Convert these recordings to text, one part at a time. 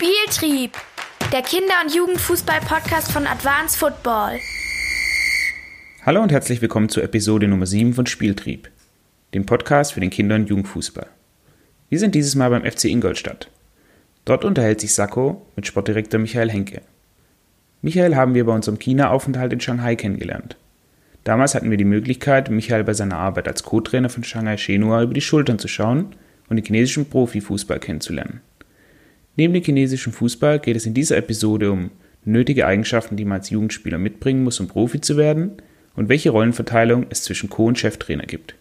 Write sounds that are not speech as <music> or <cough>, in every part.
Spieltrieb, der Kinder- und Jugendfußball-Podcast von Advanced Football. Hallo und herzlich willkommen zur Episode Nummer 7 von Spieltrieb, dem Podcast für den Kinder- und Jugendfußball. Wir sind dieses Mal beim FC Ingolstadt. Dort unterhält sich Sacco mit Sportdirektor Michael Henke. Michael haben wir bei unserem China-Aufenthalt in Shanghai kennengelernt. Damals hatten wir die Möglichkeit, Michael bei seiner Arbeit als Co-Trainer von Shanghai Shenhua über die Schultern zu schauen und den chinesischen Profifußball kennenzulernen. Neben dem chinesischen Fußball geht es in dieser Episode um nötige Eigenschaften, die man als Jugendspieler mitbringen muss, um Profi zu werden und welche Rollenverteilung es zwischen Co- und Cheftrainer gibt.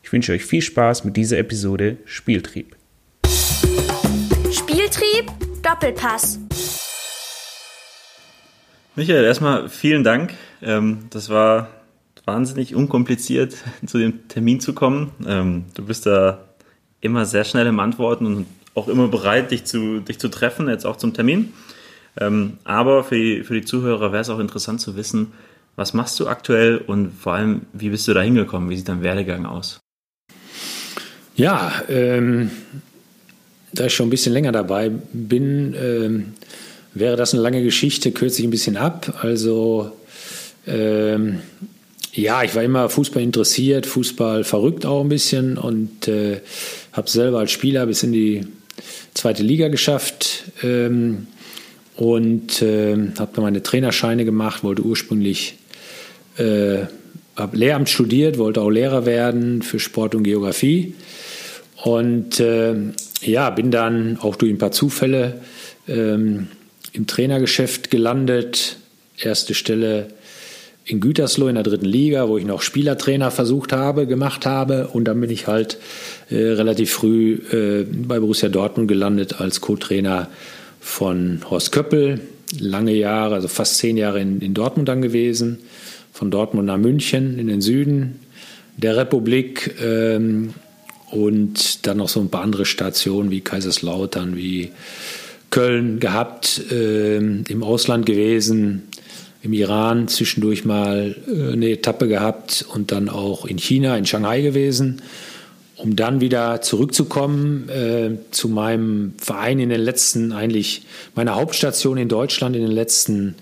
Ich wünsche euch viel Spaß mit dieser Episode Spieltrieb. Spieltrieb, Doppelpass. Michael, erstmal vielen Dank. Ähm, das war wahnsinnig unkompliziert, <laughs> zu dem Termin zu kommen. Ähm, du bist da immer sehr schnell im Antworten und auch immer bereit, dich zu, dich zu treffen, jetzt auch zum Termin. Ähm, aber für die, für die Zuhörer wäre es auch interessant zu wissen, was machst du aktuell und vor allem, wie bist du da hingekommen? Wie sieht dein Werdegang aus? Ja, ähm, da ich schon ein bisschen länger dabei bin, ähm, wäre das eine lange Geschichte, kürze ich ein bisschen ab. Also, ähm, ja, ich war immer Fußball interessiert, Fußball verrückt auch ein bisschen und äh, habe selber als Spieler bis in die zweite Liga geschafft ähm, und äh, habe meine Trainerscheine gemacht, wollte ursprünglich, äh, habe Lehramt studiert, wollte auch Lehrer werden für Sport und Geografie und äh, ja, bin dann auch durch ein paar Zufälle ähm, im Trainergeschäft gelandet. Erste Stelle in Gütersloh in der dritten Liga, wo ich noch Spielertrainer versucht habe, gemacht habe. Und dann bin ich halt äh, relativ früh äh, bei Borussia Dortmund gelandet als Co-Trainer von Horst Köppel. Lange Jahre, also fast zehn Jahre in, in Dortmund dann gewesen. Von Dortmund nach München in den Süden der Republik. Ähm, und dann noch so ein paar andere Stationen wie Kaiserslautern, wie Köln gehabt, äh, im Ausland gewesen, im Iran zwischendurch mal äh, eine Etappe gehabt und dann auch in China, in Shanghai gewesen, um dann wieder zurückzukommen äh, zu meinem Verein in den letzten, eigentlich meiner Hauptstation in Deutschland in den letzten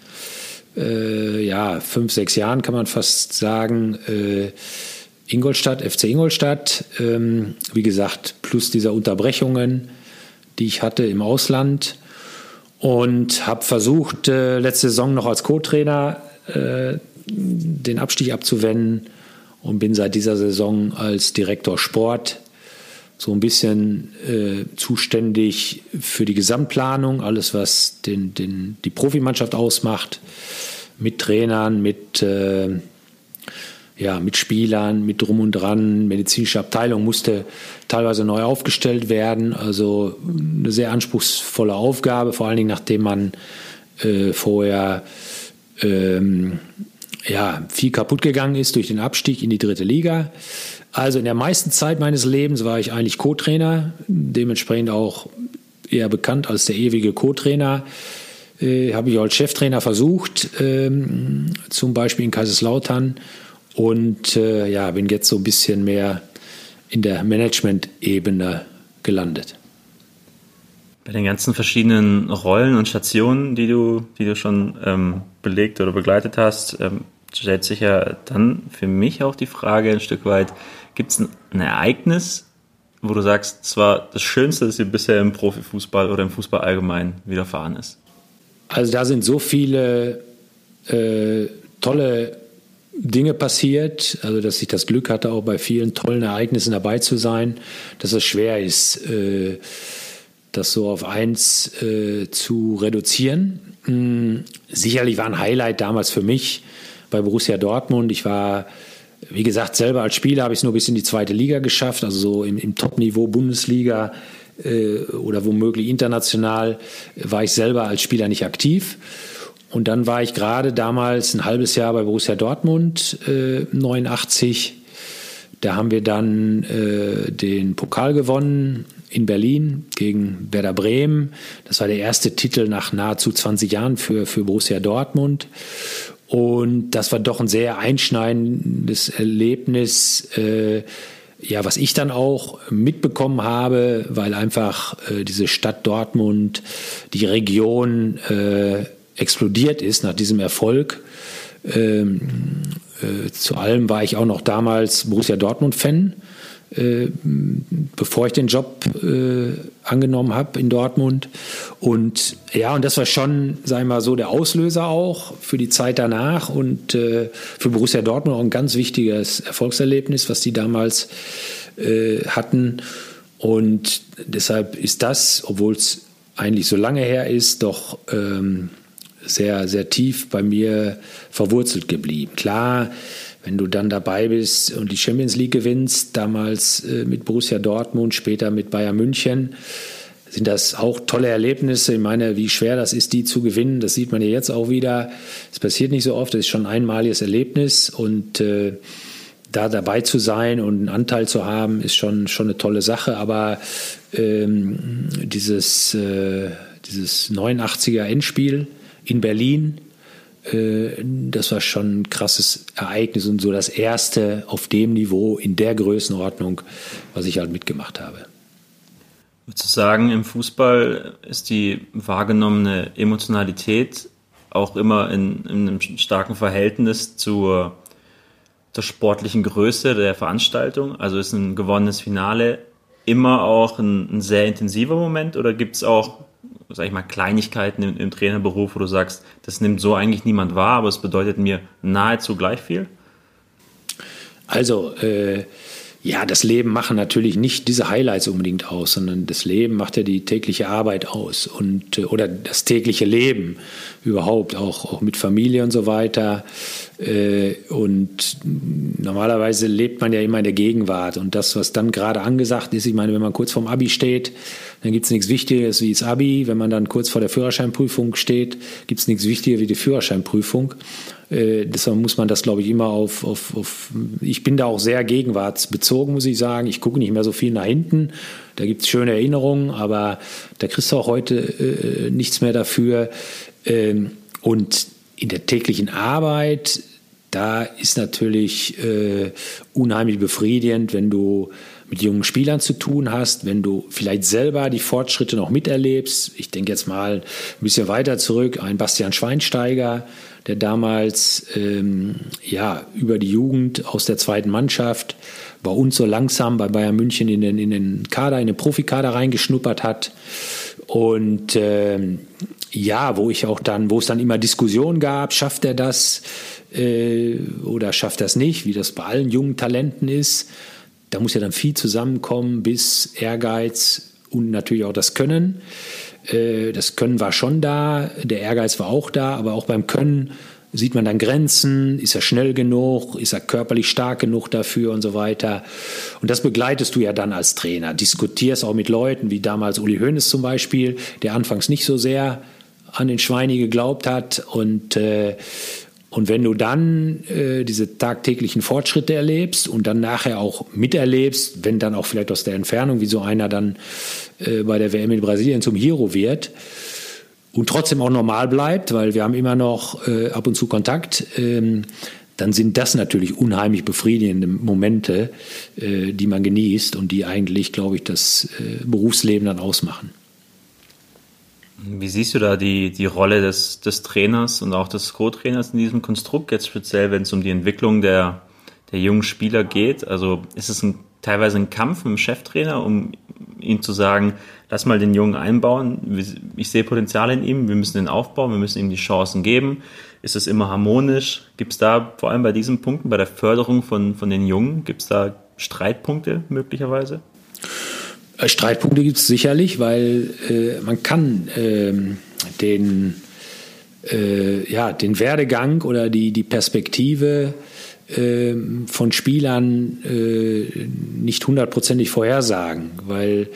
äh, ja, fünf, sechs Jahren kann man fast sagen. Äh, Ingolstadt, FC Ingolstadt, ähm, wie gesagt, plus dieser Unterbrechungen, die ich hatte im Ausland und habe versucht, äh, letzte Saison noch als Co-Trainer äh, den Abstieg abzuwenden und bin seit dieser Saison als Direktor Sport so ein bisschen äh, zuständig für die Gesamtplanung, alles was den, den, die Profimannschaft ausmacht, mit Trainern, mit äh, ja, mit Spielern, mit drum und dran. Medizinische Abteilung musste teilweise neu aufgestellt werden. Also eine sehr anspruchsvolle Aufgabe, vor allen Dingen nachdem man äh, vorher ähm, ja, viel kaputt gegangen ist durch den Abstieg in die dritte Liga. Also in der meisten Zeit meines Lebens war ich eigentlich Co-Trainer, dementsprechend auch eher bekannt als der ewige Co-Trainer. Äh, Habe ich als Cheftrainer versucht, ähm, zum Beispiel in Kaiserslautern und äh, ja, bin jetzt so ein bisschen mehr in der Management-Ebene gelandet. Bei den ganzen verschiedenen Rollen und Stationen, die du, die du schon ähm, belegt oder begleitet hast, ähm, stellt sich ja dann für mich auch die Frage ein Stück weit, gibt es ein, ein Ereignis, wo du sagst, es war das Schönste, das dir bisher im Profifußball oder im Fußball allgemein widerfahren ist? Also da sind so viele äh, tolle Dinge passiert, also dass ich das Glück hatte, auch bei vielen tollen Ereignissen dabei zu sein, dass es schwer ist, äh, das so auf eins äh, zu reduzieren. Hm, sicherlich war ein Highlight damals für mich bei Borussia Dortmund. Ich war, wie gesagt, selber als Spieler habe ich es nur bis in die zweite Liga geschafft, also so im, im Top-Niveau Bundesliga äh, oder womöglich international war ich selber als Spieler nicht aktiv. Und dann war ich gerade damals ein halbes Jahr bei Borussia Dortmund, äh, 89. Da haben wir dann äh, den Pokal gewonnen in Berlin gegen Werder Bremen. Das war der erste Titel nach nahezu 20 Jahren für, für Borussia Dortmund. Und das war doch ein sehr einschneidendes Erlebnis, äh, ja, was ich dann auch mitbekommen habe, weil einfach äh, diese Stadt Dortmund, die Region äh, explodiert ist nach diesem Erfolg. Ähm, äh, zu allem war ich auch noch damals Borussia Dortmund-Fan äh, bevor ich den Job äh, angenommen habe in Dortmund. Und ja, und das war schon, sagen wir mal so, der Auslöser auch für die Zeit danach und äh, für Borussia Dortmund auch ein ganz wichtiges Erfolgserlebnis, was die damals äh, hatten. Und deshalb ist das, obwohl es eigentlich so lange her ist, doch ähm, sehr, sehr tief bei mir verwurzelt geblieben. Klar, wenn du dann dabei bist und die Champions League gewinnst, damals äh, mit Borussia Dortmund, später mit Bayern München, sind das auch tolle Erlebnisse. Ich meine, wie schwer das ist, die zu gewinnen, das sieht man ja jetzt auch wieder. Es passiert nicht so oft, es ist schon ein einmaliges Erlebnis und äh, da dabei zu sein und einen Anteil zu haben, ist schon, schon eine tolle Sache. Aber ähm, dieses, äh, dieses 89er Endspiel in Berlin, äh, das war schon ein krasses Ereignis und so das erste auf dem Niveau in der Größenordnung, was ich halt mitgemacht habe. Würdest du sagen, im Fußball ist die wahrgenommene Emotionalität auch immer in, in einem starken Verhältnis zur, zur sportlichen Größe der Veranstaltung? Also ist ein gewonnenes Finale immer auch ein, ein sehr intensiver Moment oder gibt es auch sag ich mal, Kleinigkeiten im, im Trainerberuf, wo du sagst, das nimmt so eigentlich niemand wahr, aber es bedeutet mir nahezu gleich viel? Also, äh, ja, das Leben machen natürlich nicht diese Highlights unbedingt aus, sondern das Leben macht ja die tägliche Arbeit aus und äh, oder das tägliche Leben überhaupt, auch, auch mit Familie und so weiter. Äh, und normalerweise lebt man ja immer in der Gegenwart. Und das, was dann gerade angesagt ist, ich meine, wenn man kurz vorm Abi steht, dann gibt es nichts Wichtiges wie das Abi. Wenn man dann kurz vor der Führerscheinprüfung steht, gibt es nichts Wichtiger wie die Führerscheinprüfung. Äh, deshalb muss man das, glaube ich, immer auf, auf, auf, ich bin da auch sehr gegenwartsbezogen, muss ich sagen. Ich gucke nicht mehr so viel nach hinten. Da gibt es schöne Erinnerungen, aber da kriegst du auch heute äh, nichts mehr dafür. Ähm, und in der täglichen Arbeit, da ist natürlich äh, unheimlich befriedigend, wenn du mit jungen Spielern zu tun hast, wenn du vielleicht selber die Fortschritte noch miterlebst. Ich denke jetzt mal ein bisschen weiter zurück, ein Bastian Schweinsteiger, der damals ähm, ja über die Jugend aus der zweiten Mannschaft bei uns so langsam bei Bayern München in den, in den Kader, in den Profikader reingeschnuppert hat. Und ähm, ja, wo ich auch dann, wo es dann immer Diskussionen gab, schafft er das äh, oder schafft er es nicht, wie das bei allen jungen Talenten ist. Da muss ja dann viel zusammenkommen, bis Ehrgeiz und natürlich auch das Können. Äh, das Können war schon da, der Ehrgeiz war auch da, aber auch beim Können sieht man dann Grenzen, ist er schnell genug, ist er körperlich stark genug dafür und so weiter. Und das begleitest du ja dann als Trainer, diskutierst auch mit Leuten, wie damals Uli Hoeneß zum Beispiel, der anfangs nicht so sehr an den Schweini geglaubt hat und äh, und wenn du dann äh, diese tagtäglichen Fortschritte erlebst und dann nachher auch miterlebst, wenn dann auch vielleicht aus der Entfernung, wie so einer dann äh, bei der WM in Brasilien zum Hero wird und trotzdem auch normal bleibt, weil wir haben immer noch äh, ab und zu Kontakt, ähm, dann sind das natürlich unheimlich befriedigende Momente, äh, die man genießt und die eigentlich, glaube ich, das äh, Berufsleben dann ausmachen. Wie siehst du da die, die Rolle des, des Trainers und auch des Co-Trainers in diesem Konstrukt, jetzt speziell, wenn es um die Entwicklung der, der jungen Spieler geht? Also ist es ein, teilweise ein Kampf mit dem Cheftrainer, um ihm zu sagen, lass mal den Jungen einbauen, ich sehe Potenzial in ihm, wir müssen ihn aufbauen, wir müssen ihm die Chancen geben. Ist es immer harmonisch? Gibt es da vor allem bei diesen Punkten, bei der Förderung von, von den Jungen, gibt es da Streitpunkte möglicherweise? Äh, Streitpunkte gibt es sicherlich, weil äh, man kann ähm, den, äh, ja, den Werdegang oder die, die Perspektive äh, von Spielern äh, nicht hundertprozentig vorhersagen, weil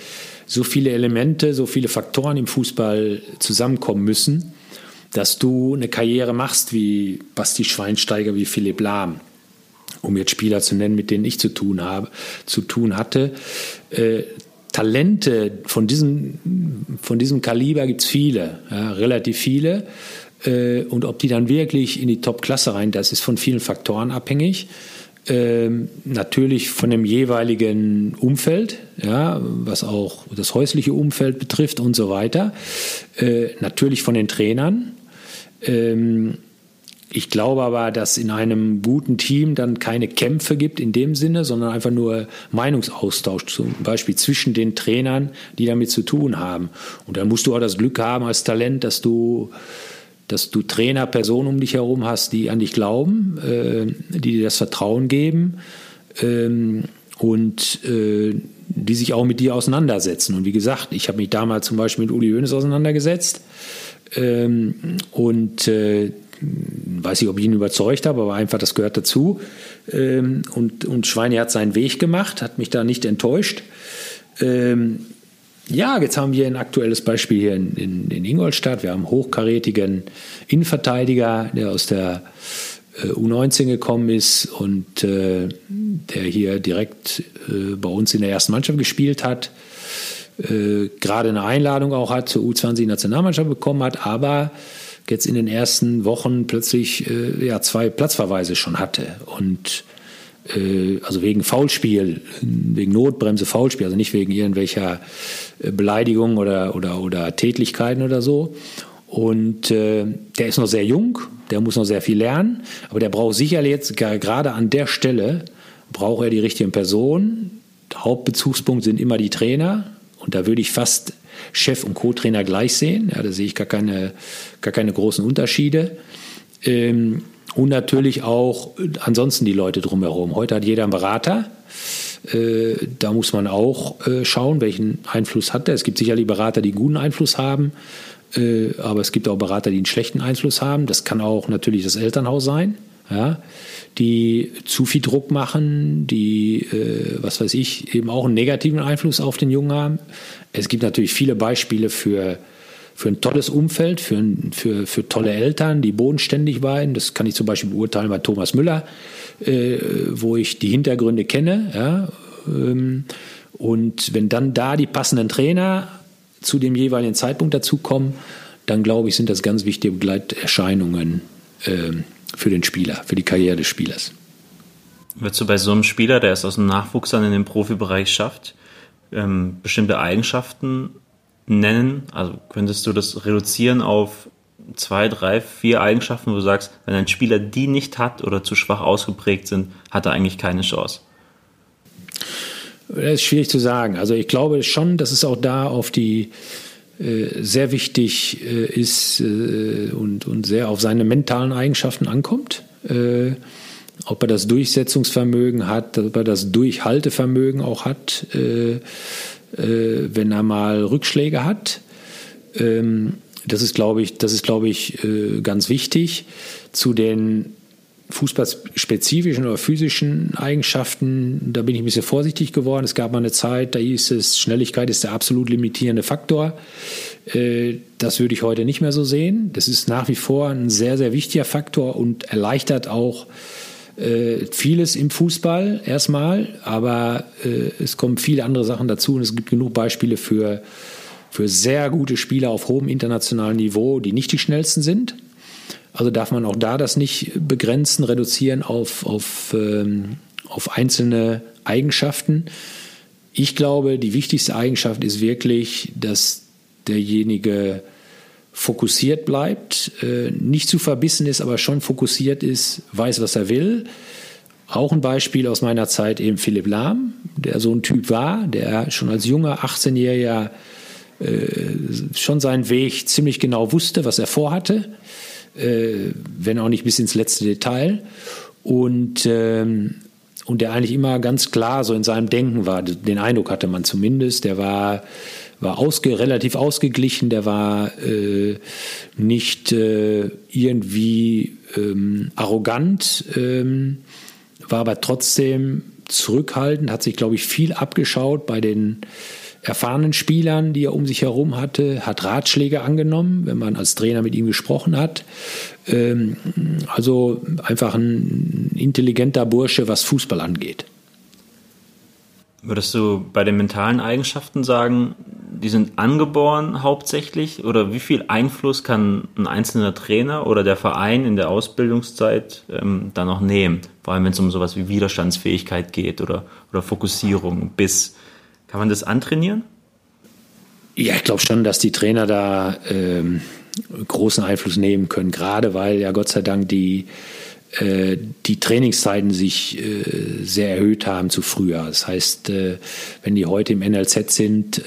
so viele Elemente, so viele Faktoren im Fußball zusammenkommen müssen, dass du eine Karriere machst wie Basti Schweinsteiger, wie Philipp Lahm um jetzt Spieler zu nennen, mit denen ich zu tun habe, zu tun hatte, äh, Talente von diesem, von diesem Kaliber gibt es viele, ja, relativ viele. Äh, und ob die dann wirklich in die Top-Klasse rein, das ist von vielen Faktoren abhängig. Ähm, natürlich von dem jeweiligen Umfeld, ja, was auch das häusliche Umfeld betrifft und so weiter. Äh, natürlich von den Trainern. Ähm, ich glaube aber, dass in einem guten Team dann keine Kämpfe gibt in dem Sinne, sondern einfach nur Meinungsaustausch, zum Beispiel zwischen den Trainern, die damit zu tun haben. Und dann musst du auch das Glück haben als Talent, dass du, dass du Trainer, Personen um dich herum hast, die an dich glauben, äh, die dir das Vertrauen geben ähm, und äh, die sich auch mit dir auseinandersetzen. Und wie gesagt, ich habe mich damals zum Beispiel mit Uli Hoeneß auseinandergesetzt. Ähm, und äh, weiß ich, ob ich ihn überzeugt habe, aber einfach das gehört dazu. Ähm, und, und Schweine hat seinen Weg gemacht, hat mich da nicht enttäuscht. Ähm, ja, jetzt haben wir ein aktuelles Beispiel hier in, in, in Ingolstadt. Wir haben einen hochkarätigen Innenverteidiger, der aus der äh, U19 gekommen ist und äh, der hier direkt äh, bei uns in der ersten Mannschaft gespielt hat. Äh, gerade eine Einladung auch hat zur U20-Nationalmannschaft bekommen hat, aber jetzt in den ersten Wochen plötzlich äh, ja, zwei Platzverweise schon hatte. Und äh, also wegen Foulspiel, wegen Notbremse, Foulspiel, also nicht wegen irgendwelcher äh, Beleidigungen oder, oder, oder Tätlichkeiten oder so. Und äh, der ist noch sehr jung, der muss noch sehr viel lernen, aber der braucht sicherlich jetzt gerade an der Stelle, braucht er die richtigen Personen. Hauptbezugspunkt sind immer die Trainer. Und da würde ich fast Chef und Co-Trainer gleich sehen. Ja, da sehe ich gar keine, gar keine großen Unterschiede. Ähm, und natürlich auch ansonsten die Leute drumherum. Heute hat jeder einen Berater. Äh, da muss man auch äh, schauen, welchen Einfluss hat er. Es gibt sicherlich Berater, die einen guten Einfluss haben, äh, aber es gibt auch Berater, die einen schlechten Einfluss haben. Das kann auch natürlich das Elternhaus sein. Ja, die zu viel Druck machen, die, äh, was weiß ich, eben auch einen negativen Einfluss auf den Jungen haben. Es gibt natürlich viele Beispiele für, für ein tolles Umfeld, für, für, für tolle Eltern, die bodenständig waren. Das kann ich zum Beispiel beurteilen bei Thomas Müller, äh, wo ich die Hintergründe kenne. Ja, ähm, und wenn dann da die passenden Trainer zu dem jeweiligen Zeitpunkt dazukommen, dann glaube ich, sind das ganz wichtige Begleiterscheinungen äh, für den Spieler, für die Karriere des Spielers. Würdest du bei so einem Spieler, der es aus dem Nachwuchs dann in den Profibereich schafft, ähm, bestimmte Eigenschaften nennen? Also könntest du das reduzieren auf zwei, drei, vier Eigenschaften, wo du sagst, wenn ein Spieler die nicht hat oder zu schwach ausgeprägt sind, hat er eigentlich keine Chance? Das ist schwierig zu sagen. Also ich glaube schon, dass es auch da auf die sehr wichtig äh, ist äh, und, und sehr auf seine mentalen Eigenschaften ankommt. Äh, ob er das Durchsetzungsvermögen hat, ob er das Durchhaltevermögen auch hat, äh, äh, wenn er mal Rückschläge hat. Ähm, das ist, glaube ich, das ist, glaube ich, äh, ganz wichtig. Zu den fußballspezifischen oder physischen Eigenschaften, da bin ich ein bisschen vorsichtig geworden. Es gab mal eine Zeit, da hieß es, Schnelligkeit ist der absolut limitierende Faktor. Äh, das würde ich heute nicht mehr so sehen. Das ist nach wie vor ein sehr, sehr wichtiger Faktor und erleichtert auch äh, vieles im Fußball erstmal, aber äh, es kommen viele andere Sachen dazu und es gibt genug Beispiele für, für sehr gute Spieler auf hohem internationalen Niveau, die nicht die schnellsten sind. Also darf man auch da das nicht begrenzen, reduzieren auf, auf, ähm, auf einzelne Eigenschaften. Ich glaube, die wichtigste Eigenschaft ist wirklich, dass derjenige fokussiert bleibt, äh, nicht zu verbissen ist, aber schon fokussiert ist, weiß, was er will. Auch ein Beispiel aus meiner Zeit eben Philipp Lahm, der so ein Typ war, der schon als junger 18-Jähriger äh, schon seinen Weg ziemlich genau wusste, was er vorhatte, wenn auch nicht bis ins letzte Detail. Und, ähm, und der eigentlich immer ganz klar so in seinem Denken war, den Eindruck hatte man zumindest, der war war ausge, relativ ausgeglichen, der war äh, nicht äh, irgendwie ähm, arrogant, ähm, war aber trotzdem zurückhaltend, hat sich, glaube ich, viel abgeschaut bei den erfahrenen Spielern, die er um sich herum hatte, hat Ratschläge angenommen, wenn man als Trainer mit ihm gesprochen hat. Ähm, also einfach ein intelligenter Bursche, was Fußball angeht. Würdest du bei den mentalen Eigenschaften sagen, die sind angeboren hauptsächlich oder wie viel Einfluss kann ein einzelner Trainer oder der Verein in der Ausbildungszeit ähm, da noch nehmen? Vor allem wenn es um sowas wie Widerstandsfähigkeit geht oder, oder Fokussierung, Biss. Kann man das antrainieren? Ja, ich glaube schon, dass die Trainer da ähm, großen Einfluss nehmen können, gerade weil ja Gott sei Dank die äh, die Trainingszeiten sich äh, sehr erhöht haben zu früher. Das heißt, äh, wenn die heute im NLZ sind,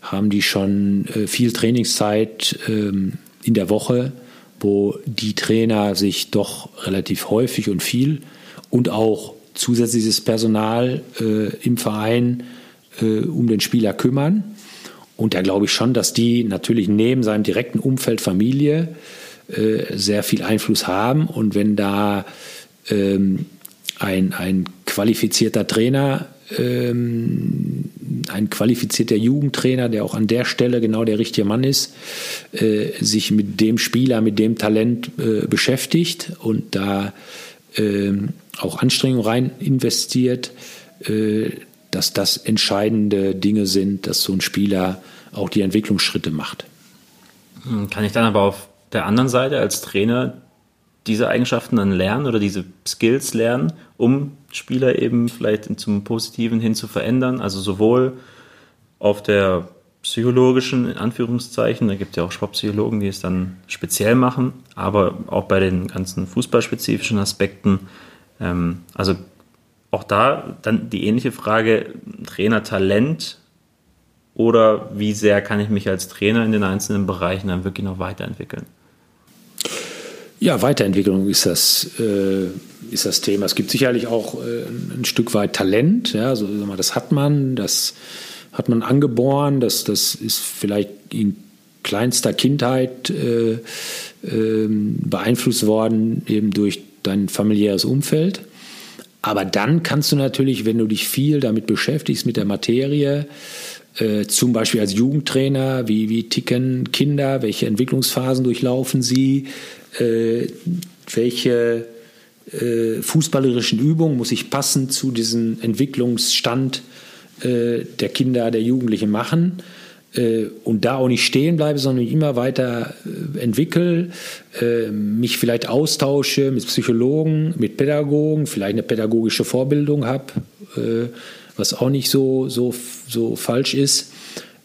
haben die schon viel Trainingszeit ähm, in der Woche, wo die Trainer sich doch relativ häufig und viel und auch zusätzliches Personal im Verein um den Spieler kümmern. Und da glaube ich schon, dass die natürlich neben seinem direkten Umfeld Familie äh, sehr viel Einfluss haben. Und wenn da ähm, ein, ein qualifizierter Trainer, ähm, ein qualifizierter Jugendtrainer, der auch an der Stelle genau der richtige Mann ist, äh, sich mit dem Spieler, mit dem Talent äh, beschäftigt und da ähm, auch Anstrengungen rein investiert, äh, dass das entscheidende Dinge sind, dass so ein Spieler auch die Entwicklungsschritte macht. Kann ich dann aber auf der anderen Seite als Trainer diese Eigenschaften dann lernen oder diese Skills lernen, um Spieler eben vielleicht zum Positiven hin zu verändern. Also sowohl auf der psychologischen, in Anführungszeichen, da gibt es ja auch Sportpsychologen, die es dann speziell machen, aber auch bei den ganzen fußballspezifischen Aspekten. Ähm, also auch da dann die ähnliche Frage, Trainertalent oder wie sehr kann ich mich als Trainer in den einzelnen Bereichen dann wirklich noch weiterentwickeln? Ja, Weiterentwicklung ist das, äh, ist das Thema. Es gibt sicherlich auch äh, ein Stück weit Talent. Ja, also, das hat man, das hat man angeboren, das, das ist vielleicht in kleinster Kindheit äh, äh, beeinflusst worden, eben durch dein familiäres Umfeld. Aber dann kannst du natürlich, wenn du dich viel damit beschäftigst, mit der Materie, äh, zum Beispiel als Jugendtrainer, wie, wie ticken Kinder, welche Entwicklungsphasen durchlaufen sie, äh, welche äh, fußballerischen Übungen muss ich passend zu diesem Entwicklungsstand äh, der Kinder, der Jugendlichen machen und da auch nicht stehen bleibe, sondern mich immer weiter äh, entwickle, äh, mich vielleicht austausche mit Psychologen, mit Pädagogen, vielleicht eine pädagogische Vorbildung habe, was auch nicht so, so, so falsch ist.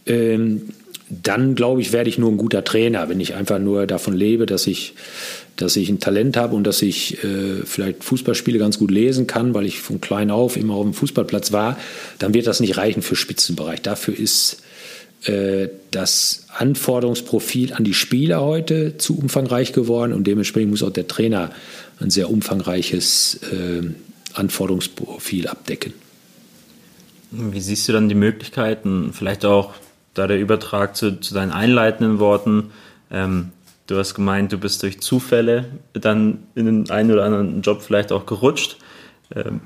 Ähm, dann glaube ich, werde ich nur ein guter Trainer, wenn ich einfach nur davon lebe, dass ich, dass ich ein Talent habe und dass ich äh, vielleicht Fußballspiele ganz gut lesen kann, weil ich von klein auf immer auf dem Fußballplatz war, dann wird das nicht reichen für Spitzenbereich. Dafür ist äh, das Anforderungsprofil an die Spieler heute zu umfangreich geworden und dementsprechend muss auch der Trainer ein sehr umfangreiches äh, Anforderungsprofil abdecken. Wie siehst du dann die Möglichkeiten, vielleicht auch da der Übertrag zu, zu deinen einleitenden Worten. Ähm, du hast gemeint, du bist durch Zufälle dann in den einen oder anderen Job vielleicht auch gerutscht. Ähm,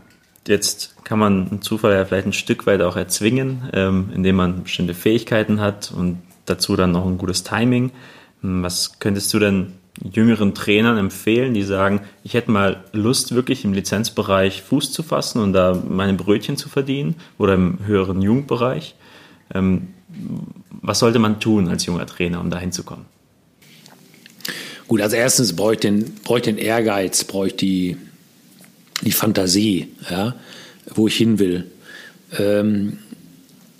jetzt kann man einen Zufall ja vielleicht ein Stück weit auch erzwingen, ähm, indem man bestimmte Fähigkeiten hat und dazu dann noch ein gutes Timing. Hm, was könntest du denn jüngeren Trainern empfehlen, die sagen, ich hätte mal Lust, wirklich im Lizenzbereich Fuß zu fassen und da meine Brötchen zu verdienen oder im höheren Jugendbereich? Ähm, was sollte man tun als junger Trainer, um dahin zu kommen? Gut, als erstes brauche ich den, brauche ich den Ehrgeiz, brauche ich die, die Fantasie, ja, wo ich hin will. Ähm,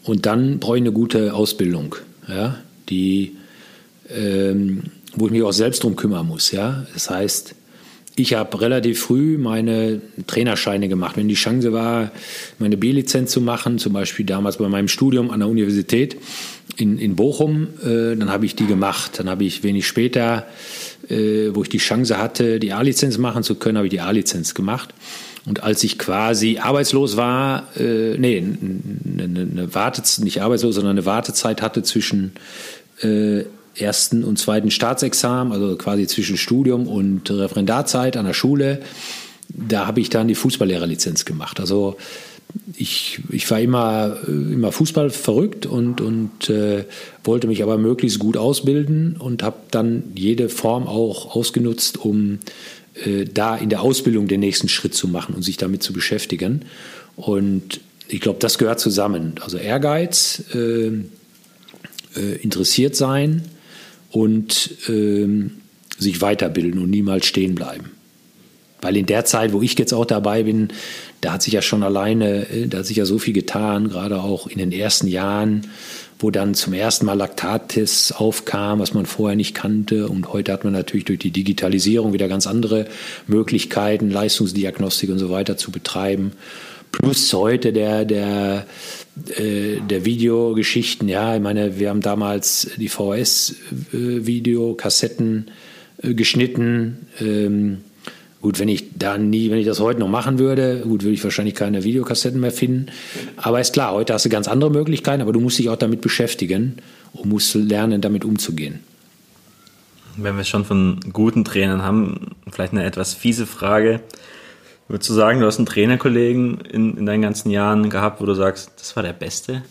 und dann brauche ich eine gute Ausbildung, ja, die, ähm, wo ich mich auch selbst drum kümmern muss. Ja. Das heißt, ich habe relativ früh meine Trainerscheine gemacht. Wenn die Chance war, meine B-Lizenz zu machen, zum Beispiel damals bei meinem Studium an der Universität in, in Bochum, äh, dann habe ich die gemacht. Dann habe ich wenig später, wo ich die Chance hatte, die A-Lizenz machen zu können, habe ich die A-Lizenz gemacht. Und als ich quasi arbeitslos war, äh, nee, eine, eine Wartezeit, nicht arbeitslos, sondern eine Wartezeit hatte zwischen äh, ersten und zweiten Staatsexamen, also quasi zwischen Studium und Referendarzeit an der Schule, da habe ich dann die Fußballlehrerlizenz gemacht. Also ich, ich war immer, immer Fußball verrückt und, und äh, wollte mich aber möglichst gut ausbilden und habe dann jede Form auch ausgenutzt, um äh, da in der Ausbildung den nächsten Schritt zu machen und sich damit zu beschäftigen. Und ich glaube, das gehört zusammen. Also Ehrgeiz, äh, äh, interessiert sein und ähm, sich weiterbilden und niemals stehen bleiben. Weil in der Zeit, wo ich jetzt auch dabei bin, da hat sich ja schon alleine, äh, da hat sich ja so viel getan, gerade auch in den ersten Jahren, wo dann zum ersten Mal Laktattests aufkam, was man vorher nicht kannte. Und heute hat man natürlich durch die Digitalisierung wieder ganz andere Möglichkeiten, Leistungsdiagnostik und so weiter zu betreiben. Plus heute der, der, äh, der Videogeschichten. Ja, ich meine, wir haben damals die VHS-Videokassetten äh, geschnitten. Ähm, Gut, wenn ich da nie, wenn ich das heute noch machen würde, gut, würde ich wahrscheinlich keine Videokassetten mehr finden. Aber ist klar, heute hast du ganz andere Möglichkeiten, aber du musst dich auch damit beschäftigen und musst lernen, damit umzugehen. Wenn wir schon von guten Trainern haben, vielleicht eine etwas fiese Frage. Würdest du sagen, du hast einen Trainerkollegen in, in deinen ganzen Jahren gehabt, wo du sagst, das war der Beste?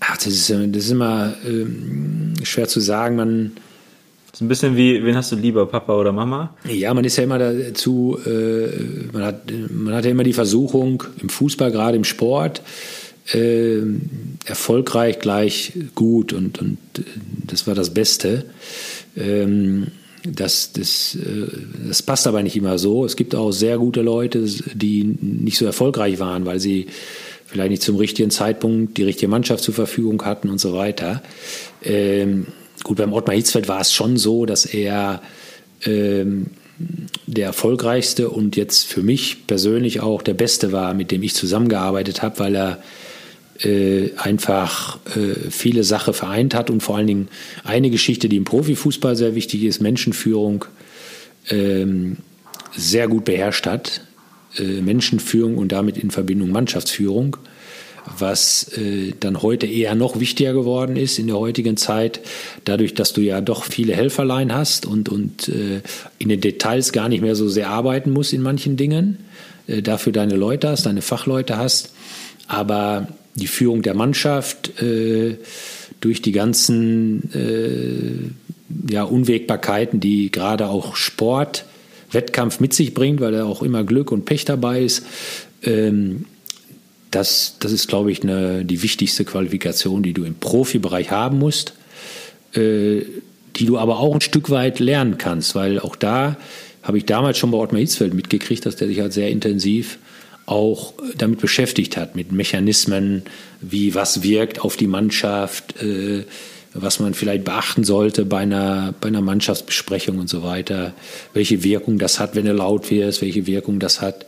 Ach, das ist, das ist immer ähm, schwer zu sagen. Man, ist ein bisschen wie, wen hast du lieber, Papa oder Mama? Ja, man ist ja immer dazu, äh, man, hat, man hat ja immer die Versuchung, im Fußball, gerade im Sport, äh, erfolgreich gleich gut und, und äh, das war das Beste. Ähm, das, das, äh, das passt aber nicht immer so. Es gibt auch sehr gute Leute, die nicht so erfolgreich waren, weil sie vielleicht nicht zum richtigen Zeitpunkt die richtige Mannschaft zur Verfügung hatten und so weiter. Ähm, Gut, beim Ottmar Hitzfeld war es schon so, dass er ähm, der erfolgreichste und jetzt für mich persönlich auch der beste war, mit dem ich zusammengearbeitet habe, weil er äh, einfach äh, viele Sachen vereint hat und vor allen Dingen eine Geschichte, die im Profifußball sehr wichtig ist, Menschenführung, ähm, sehr gut beherrscht hat. Äh, Menschenführung und damit in Verbindung Mannschaftsführung was äh, dann heute eher noch wichtiger geworden ist in der heutigen Zeit, dadurch, dass du ja doch viele Helferlein hast und, und äh, in den Details gar nicht mehr so sehr arbeiten musst in manchen Dingen, äh, dafür deine Leute hast, deine Fachleute hast, aber die Führung der Mannschaft äh, durch die ganzen äh, ja, Unwägbarkeiten, die gerade auch Sport, Wettkampf mit sich bringt, weil da auch immer Glück und Pech dabei ist, ähm, das, das ist, glaube ich, eine, die wichtigste Qualifikation, die du im Profibereich haben musst, äh, die du aber auch ein Stück weit lernen kannst, weil auch da habe ich damals schon bei Ottmar Hitzfeld mitgekriegt, dass der sich halt sehr intensiv auch damit beschäftigt hat, mit Mechanismen, wie was wirkt auf die Mannschaft, äh, was man vielleicht beachten sollte bei einer, bei einer Mannschaftsbesprechung und so weiter, welche Wirkung das hat, wenn du laut wirst, welche Wirkung das hat,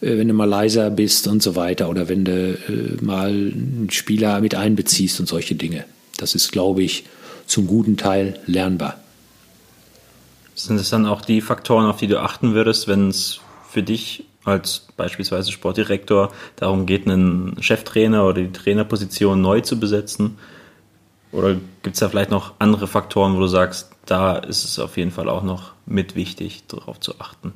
äh, wenn du mal leiser bist und so weiter oder wenn du äh, mal einen Spieler mit einbeziehst und solche Dinge. Das ist, glaube ich, zum guten Teil lernbar. Sind es dann auch die Faktoren, auf die du achten würdest, wenn es für dich als beispielsweise Sportdirektor darum geht, einen Cheftrainer oder die Trainerposition neu zu besetzen? Oder gibt es da vielleicht noch andere Faktoren, wo du sagst, da ist es auf jeden Fall auch noch mit wichtig, darauf zu achten?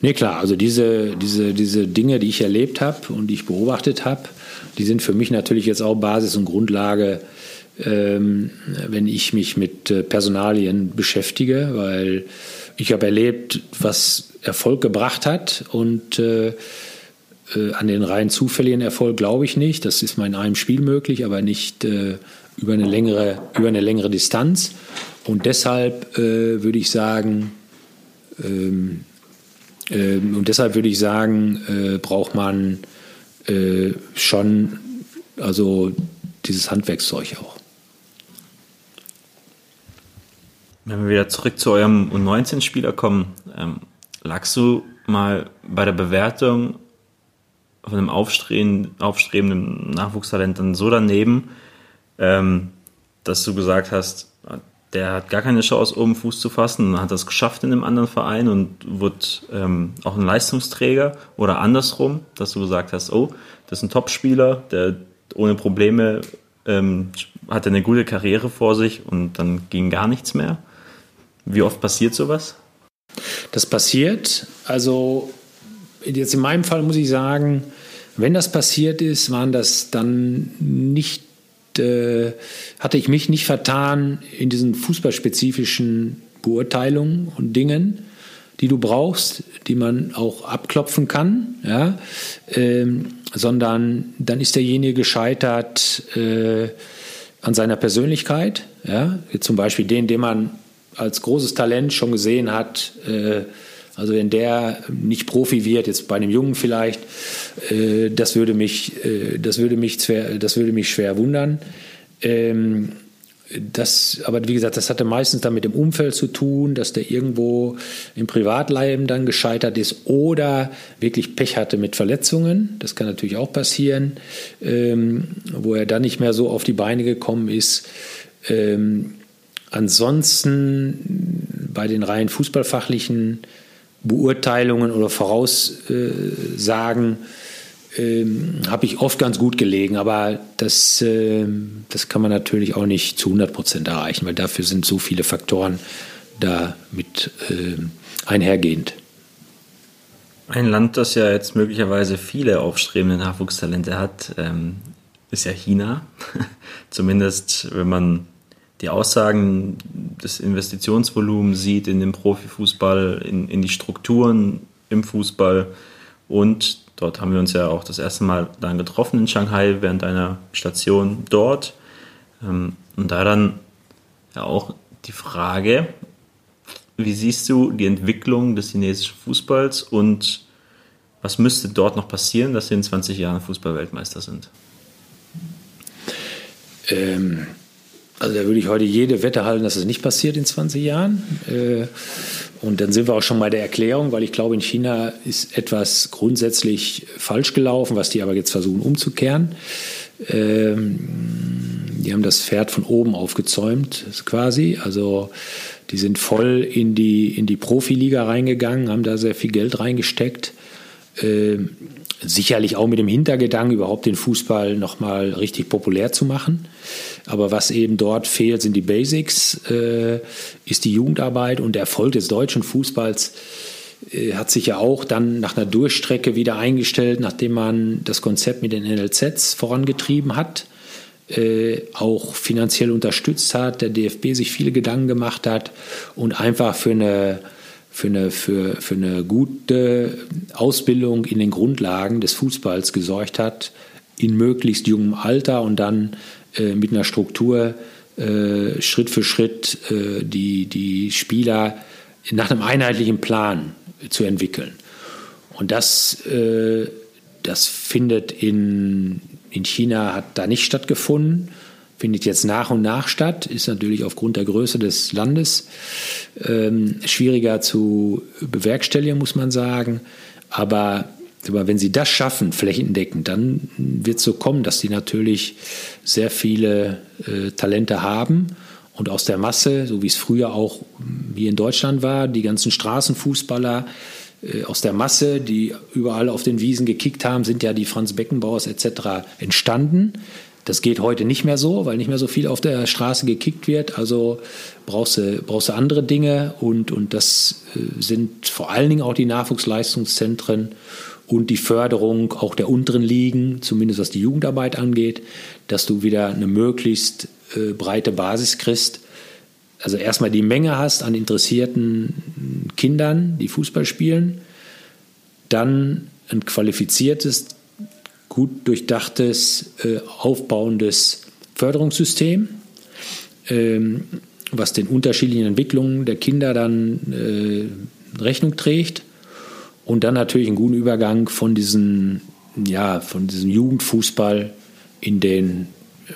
Nee, klar, also diese, diese, diese Dinge, die ich erlebt habe und die ich beobachtet habe, die sind für mich natürlich jetzt auch Basis und Grundlage, ähm, wenn ich mich mit äh, Personalien beschäftige, weil ich habe erlebt, was Erfolg gebracht hat und äh, äh, an den rein zufälligen Erfolg glaube ich nicht. Das ist mal in einem Spiel möglich, aber nicht äh, über eine längere, über eine längere Distanz. Und deshalb äh, würde ich sagen, ähm, äh, und deshalb würde ich sagen, äh, braucht man äh, schon also dieses Handwerkszeug auch. Wenn wir wieder zurück zu eurem U19-Spieler kommen, ähm, lagst du mal bei der Bewertung von einem aufstrebenden Nachwuchstalent dann so daneben, ähm, dass du gesagt hast, der hat gar keine Chance, oben Fuß zu fassen, hat das geschafft in einem anderen Verein und wurde ähm, auch ein Leistungsträger oder andersrum, dass du gesagt hast, oh, das ist ein Topspieler, der ohne Probleme ähm, hatte eine gute Karriere vor sich und dann ging gar nichts mehr. Wie oft passiert sowas? Das passiert, also jetzt in meinem Fall muss ich sagen, wenn das passiert ist, waren das dann nicht äh, hatte ich mich nicht vertan in diesen fußballspezifischen Beurteilungen und Dingen, die du brauchst, die man auch abklopfen kann, ja, ähm, sondern dann ist derjenige gescheitert, äh, an seiner Persönlichkeit. Ja? Zum Beispiel den, den man als großes Talent schon gesehen hat. Äh, also wenn der nicht Profi wird, jetzt bei einem Jungen vielleicht, äh, das würde mich, äh, das würde mich, das würde mich schwer wundern. Ähm, das, aber wie gesagt, das hatte meistens dann mit dem Umfeld zu tun, dass der irgendwo im Privatleben dann gescheitert ist oder wirklich Pech hatte mit Verletzungen. Das kann natürlich auch passieren, ähm, wo er dann nicht mehr so auf die Beine gekommen ist. Ähm, ansonsten bei den rein fußballfachlichen Beurteilungen oder Voraussagen ähm, habe ich oft ganz gut gelegen, aber das, äh, das kann man natürlich auch nicht zu 100 Prozent erreichen, weil dafür sind so viele Faktoren da mit äh, einhergehend. Ein Land, das ja jetzt möglicherweise viele aufstrebende Nachwuchstalente hat, ähm, ist ja China. <laughs> Zumindest, wenn man die Aussagen des Investitionsvolumens sieht in den Profifußball, in, in die Strukturen im Fußball und Dort haben wir uns ja auch das erste Mal dann getroffen in Shanghai während einer Station dort. Ähm, und da dann ja auch die Frage, wie siehst du die Entwicklung des chinesischen Fußballs und was müsste dort noch passieren, dass sie in 20 Jahren Fußballweltmeister sind? Ähm, also da würde ich heute jede Wette halten, dass es nicht passiert in 20 Jahren. Äh, und dann sind wir auch schon bei der Erklärung, weil ich glaube, in China ist etwas grundsätzlich falsch gelaufen, was die aber jetzt versuchen umzukehren. Ähm, die haben das Pferd von oben aufgezäumt, quasi. Also die sind voll in die, in die Profiliga reingegangen, haben da sehr viel Geld reingesteckt. Sicherlich auch mit dem Hintergedanken, überhaupt den Fußball nochmal richtig populär zu machen. Aber was eben dort fehlt, sind die Basics, äh, ist die Jugendarbeit und der Erfolg des deutschen Fußballs äh, hat sich ja auch dann nach einer Durchstrecke wieder eingestellt, nachdem man das Konzept mit den NLZs vorangetrieben hat, äh, auch finanziell unterstützt hat, der DFB sich viele Gedanken gemacht hat und einfach für eine für eine, für, für eine gute Ausbildung in den Grundlagen des Fußballs gesorgt hat, in möglichst jungem Alter und dann äh, mit einer Struktur äh, Schritt für Schritt äh, die, die Spieler nach einem einheitlichen Plan zu entwickeln. Und das, äh, das findet in, in China, hat da nicht stattgefunden findet jetzt nach und nach statt, ist natürlich aufgrund der Größe des Landes ähm, schwieriger zu bewerkstelligen, muss man sagen. Aber, wenn sie das schaffen, flächendeckend, dann wird es so kommen, dass sie natürlich sehr viele äh, Talente haben und aus der Masse, so wie es früher auch hier in Deutschland war, die ganzen Straßenfußballer, äh, aus der Masse, die überall auf den Wiesen gekickt haben, sind ja die Franz Beckenbauers etc. entstanden. Das geht heute nicht mehr so, weil nicht mehr so viel auf der Straße gekickt wird. Also brauchst du, brauchst du andere Dinge und, und das äh, sind vor allen Dingen auch die Nachwuchsleistungszentren und die Förderung auch der unteren Ligen, zumindest was die Jugendarbeit angeht, dass du wieder eine möglichst äh, breite Basis kriegst. Also erstmal die Menge hast an interessierten Kindern, die Fußball spielen, dann ein qualifiziertes gut durchdachtes, äh, aufbauendes Förderungssystem, ähm, was den unterschiedlichen Entwicklungen der Kinder dann äh, Rechnung trägt. Und dann natürlich einen guten Übergang von, diesen, ja, von diesem Jugendfußball in den,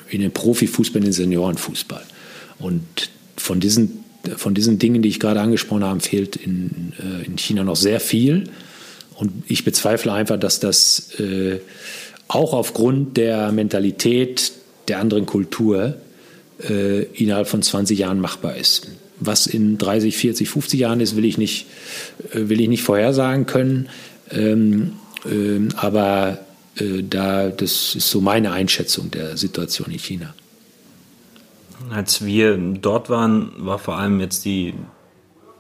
in den Profifußball, in den Seniorenfußball. Und von diesen, von diesen Dingen, die ich gerade angesprochen habe, fehlt in, äh, in China noch sehr viel. Und ich bezweifle einfach, dass das äh, auch aufgrund der Mentalität der anderen Kultur äh, innerhalb von 20 Jahren machbar ist. Was in 30, 40, 50 Jahren ist, will ich nicht, äh, will ich nicht vorhersagen können. Ähm, ähm, aber äh, da, das ist so meine Einschätzung der Situation in China. Als wir dort waren, war vor allem jetzt die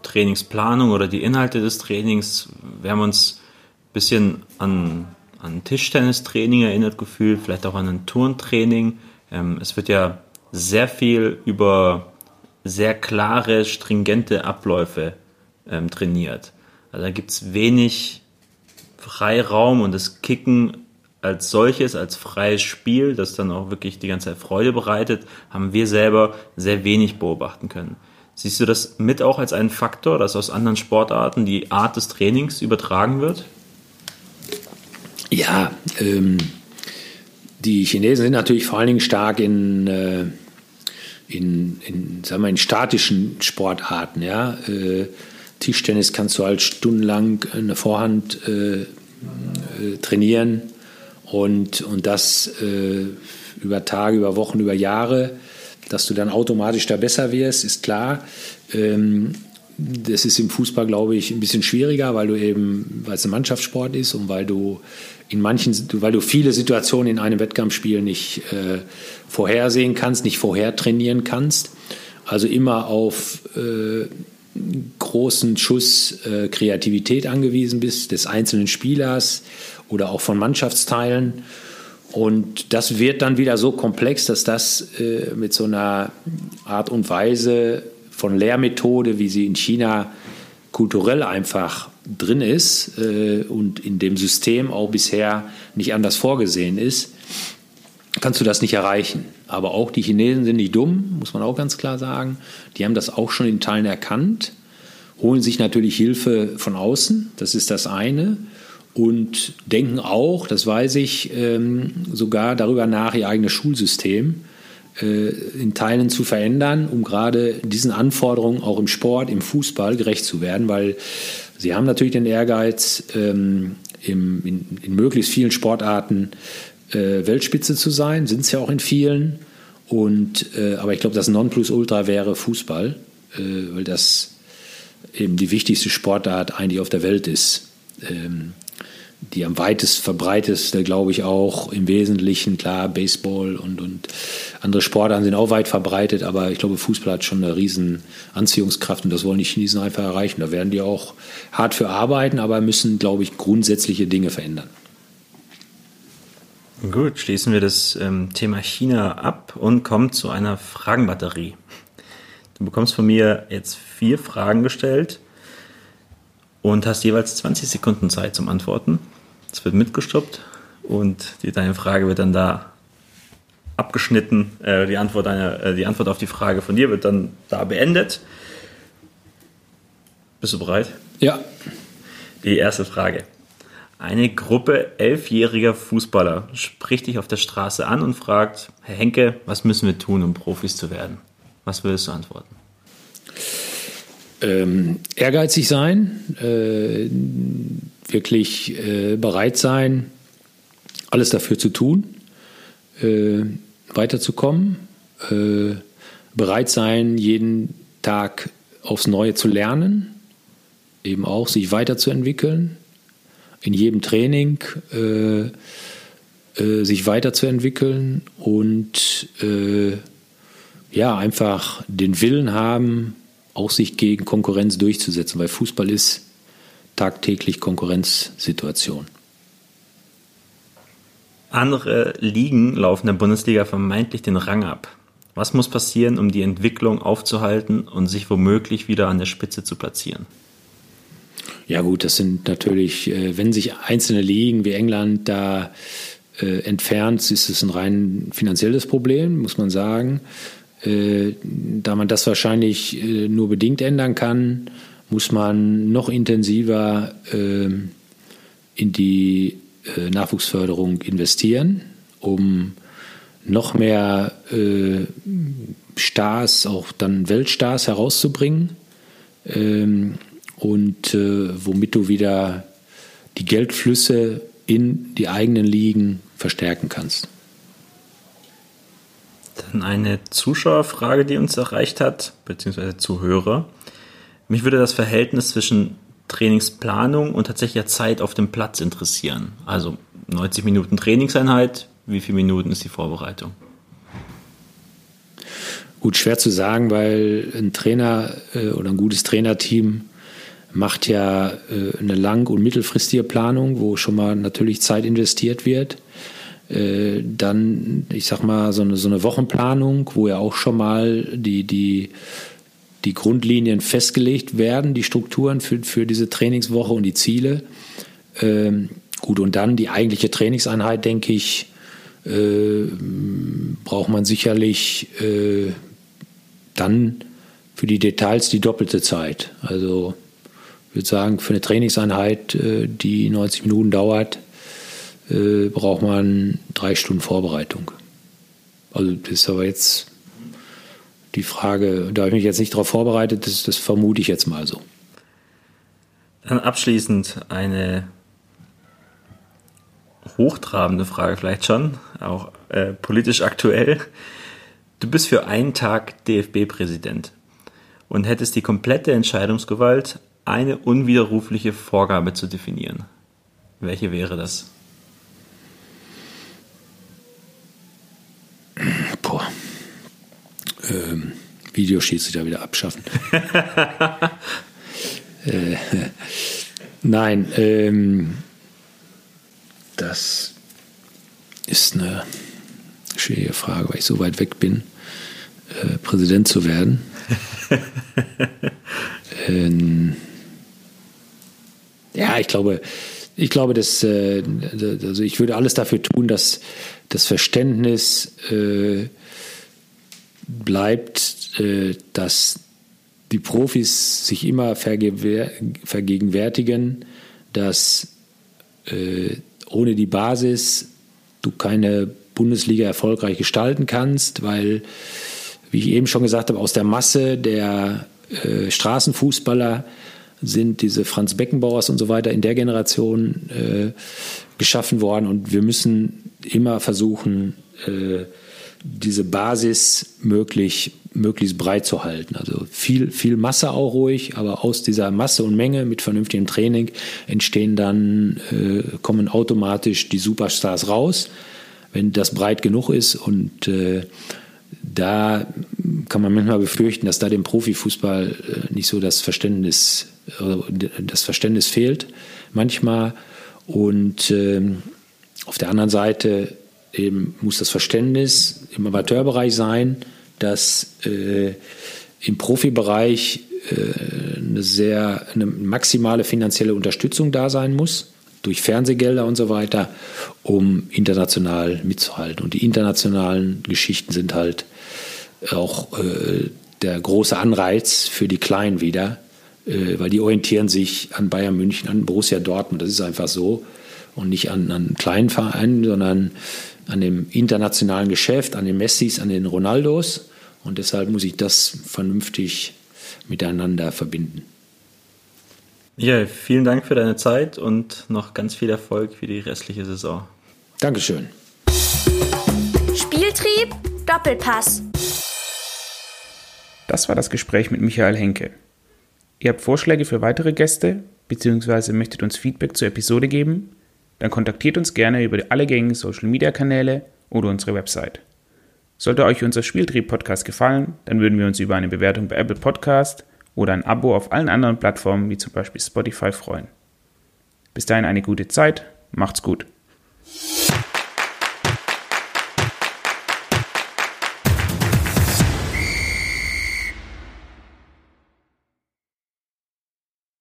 Trainingsplanung oder die Inhalte des Trainings. Wir haben uns ein bisschen an an Tischtennistraining erinnert gefühlt, vielleicht auch an ein Turntraining. Ähm, es wird ja sehr viel über sehr klare, stringente Abläufe ähm, trainiert. Also da gibt es wenig Freiraum und das Kicken als solches, als freies Spiel, das dann auch wirklich die ganze Zeit Freude bereitet, haben wir selber sehr wenig beobachten können. Siehst du das mit auch als einen Faktor, dass aus anderen Sportarten die Art des Trainings übertragen wird? Ja, ähm, die Chinesen sind natürlich vor allen Dingen stark in, äh, in, in, sagen wir, in statischen Sportarten. Ja? Äh, Tischtennis kannst du halt stundenlang eine Vorhand äh, äh trainieren und, und das äh, über Tage, über Wochen, über Jahre. Dass du dann automatisch da besser wirst, ist klar. Ähm, das ist im Fußball, glaube ich, ein bisschen schwieriger, weil du eben, weil es ein Mannschaftssport ist und weil du in manchen, weil du viele Situationen in einem Wettkampfspiel nicht äh, vorhersehen kannst, nicht vorher trainieren kannst. Also immer auf äh, großen Schuss äh, Kreativität angewiesen bist, des einzelnen Spielers oder auch von Mannschaftsteilen. Und das wird dann wieder so komplex, dass das äh, mit so einer Art und Weise von Lehrmethode, wie sie in China kulturell einfach drin ist äh, und in dem System auch bisher nicht anders vorgesehen ist, kannst du das nicht erreichen. Aber auch die Chinesen sind nicht dumm, muss man auch ganz klar sagen. Die haben das auch schon in Teilen erkannt, holen sich natürlich Hilfe von außen, das ist das eine, und denken auch, das weiß ich, ähm, sogar darüber nach, ihr eigenes Schulsystem in Teilen zu verändern, um gerade diesen Anforderungen auch im Sport, im Fußball gerecht zu werden, weil sie haben natürlich den Ehrgeiz, ähm, im, in, in, möglichst vielen Sportarten äh, Weltspitze zu sein, sind es ja auch in vielen. Und, äh, aber ich glaube, das Nonplusultra wäre Fußball, äh, weil das eben die wichtigste Sportart eigentlich auf der Welt ist. Ähm, die am weitest verbreiteste, glaube ich, auch im Wesentlichen, klar, Baseball und, und andere Sportarten sind auch weit verbreitet, aber ich glaube, Fußball hat schon eine riesen Anziehungskraft und das wollen die Chinesen einfach erreichen. Da werden die auch hart für arbeiten, aber müssen, glaube ich, grundsätzliche Dinge verändern. Gut, schließen wir das ähm, Thema China ab und kommen zu einer Fragenbatterie. Du bekommst von mir jetzt vier Fragen gestellt und hast jeweils 20 Sekunden Zeit zum Antworten. Es wird mitgestoppt und die, deine Frage wird dann da abgeschnitten. Äh, die, Antwort deiner, äh, die Antwort auf die Frage von dir wird dann da beendet. Bist du bereit? Ja. Die erste Frage. Eine Gruppe elfjähriger Fußballer spricht dich auf der Straße an und fragt, Herr Henke, was müssen wir tun, um Profis zu werden? Was würdest du antworten? Ähm, ehrgeizig sein, äh, wirklich äh, bereit sein, alles dafür zu tun, äh, weiterzukommen, äh, bereit sein, jeden Tag aufs Neue zu lernen, eben auch sich weiterzuentwickeln, in jedem Training äh, äh, sich weiterzuentwickeln und ja, einfach den Willen haben, auch sich gegen Konkurrenz durchzusetzen, weil Fußball ist tagtäglich Konkurrenzsituation. Andere Ligen laufen der Bundesliga vermeintlich den Rang ab. Was muss passieren, um die Entwicklung aufzuhalten und sich womöglich wieder an der Spitze zu platzieren? Ja gut, das sind natürlich, äh, wenn sich einzelne Ligen wie England da äh, entfernt, ist es ein rein finanzielles Problem, muss man sagen. Äh, da man das wahrscheinlich äh, nur bedingt ändern kann, muss man noch intensiver äh, in die äh, Nachwuchsförderung investieren, um noch mehr äh, Stars, auch dann Weltstars herauszubringen ähm, und womit du wieder die Geldflüsse in die eigenen Ligen verstärken kannst. Dann eine Zuschauerfrage, die uns erreicht hat, beziehungsweise Zuhörer. Mich würde das Verhältnis zwischen Trainingsplanung und tatsächlicher Zeit auf dem Platz interessieren. Also 90 Minuten Trainingseinheit, wie viele Minuten ist die Vorbereitung? Gut, schwer zu sagen, weil ein Trainer äh, oder ein gutes Trainerteam macht ja äh, eine lang- und mittelfristige Planung, wo schon mal natürlich Zeit investiert wird. Äh, dann, ich sag mal, so eine, so eine Wochenplanung, wo ja auch schon mal die, die, die Grundlinien festgelegt werden, die Strukturen für, für diese Trainingswoche und die Ziele. Ähm, Gut, und dann die eigentliche Trainingseinheit, denke ich, äh, braucht man sicherlich äh, dann für die Details die doppelte Zeit. Also ich würde sagen, für eine Trainingseinheit, äh, die 90 Minuten dauert, äh, braucht man drei Stunden Vorbereitung. Also das ist aber jetzt die Frage, da habe ich mich jetzt nicht darauf vorbereitet, das, das vermute ich jetzt mal so. Dann abschließend eine hochtrabende Frage vielleicht schon, auch äh, politisch aktuell. Du bist für einen Tag DFB-Präsident und hättest die komplette Entscheidungsgewalt, eine unwiderrufliche Vorgabe zu definieren. Welche wäre das? <clears throat> Boah. Ähm, Videoschiedsrichter wieder abschaffen. <laughs> äh, <laughs> nein, ähm, das ist eine schwierige Frage, weil ich so weit weg bin, äh, Präsident zu werden. <laughs> ähm, ja, ich glaube, ich glaube, dass äh, also ich würde alles dafür tun, dass das Verständnis äh, bleibt, äh, dass die Profis sich immer vergegenwärtigen, dass äh, ohne die Basis du keine Bundesliga erfolgreich gestalten kannst, weil, wie ich eben schon gesagt habe, aus der Masse der äh, Straßenfußballer sind diese Franz Beckenbauers und so weiter in der Generation äh, geschaffen worden und wir müssen immer versuchen, äh, diese Basis möglich, möglichst breit zu halten. Also viel, viel Masse auch ruhig, aber aus dieser Masse und Menge mit vernünftigem Training entstehen dann, äh, kommen automatisch die Superstars raus, wenn das breit genug ist. Und äh, da kann man manchmal befürchten, dass da dem Profifußball äh, nicht so das Verständnis, das Verständnis fehlt manchmal. Und ähm, auf der anderen Seite eben muss das Verständnis im Amateurbereich sein, dass äh, im Profibereich äh, eine sehr eine maximale finanzielle Unterstützung da sein muss durch Fernsehgelder und so weiter, um international mitzuhalten. Und die internationalen Geschichten sind halt auch äh, der große Anreiz für die Kleinen wieder, äh, weil die orientieren sich an Bayern München, an Borussia Dortmund. Das ist einfach so und nicht an, an kleinen Vereinen, sondern an dem internationalen Geschäft, an den Messis, an den Ronaldos. Und deshalb muss ich das vernünftig miteinander verbinden. Ja, vielen Dank für deine Zeit und noch ganz viel Erfolg für die restliche Saison. Dankeschön. Spieltrieb, Doppelpass. Das war das Gespräch mit Michael Henke. Ihr habt Vorschläge für weitere Gäste bzw. möchtet uns Feedback zur Episode geben? dann kontaktiert uns gerne über alle gängigen Social Media Kanäle oder unsere Website. Sollte euch unser Spieltrieb-Podcast gefallen, dann würden wir uns über eine Bewertung bei Apple Podcast oder ein Abo auf allen anderen Plattformen wie zum Beispiel Spotify freuen. Bis dahin eine gute Zeit, macht's gut.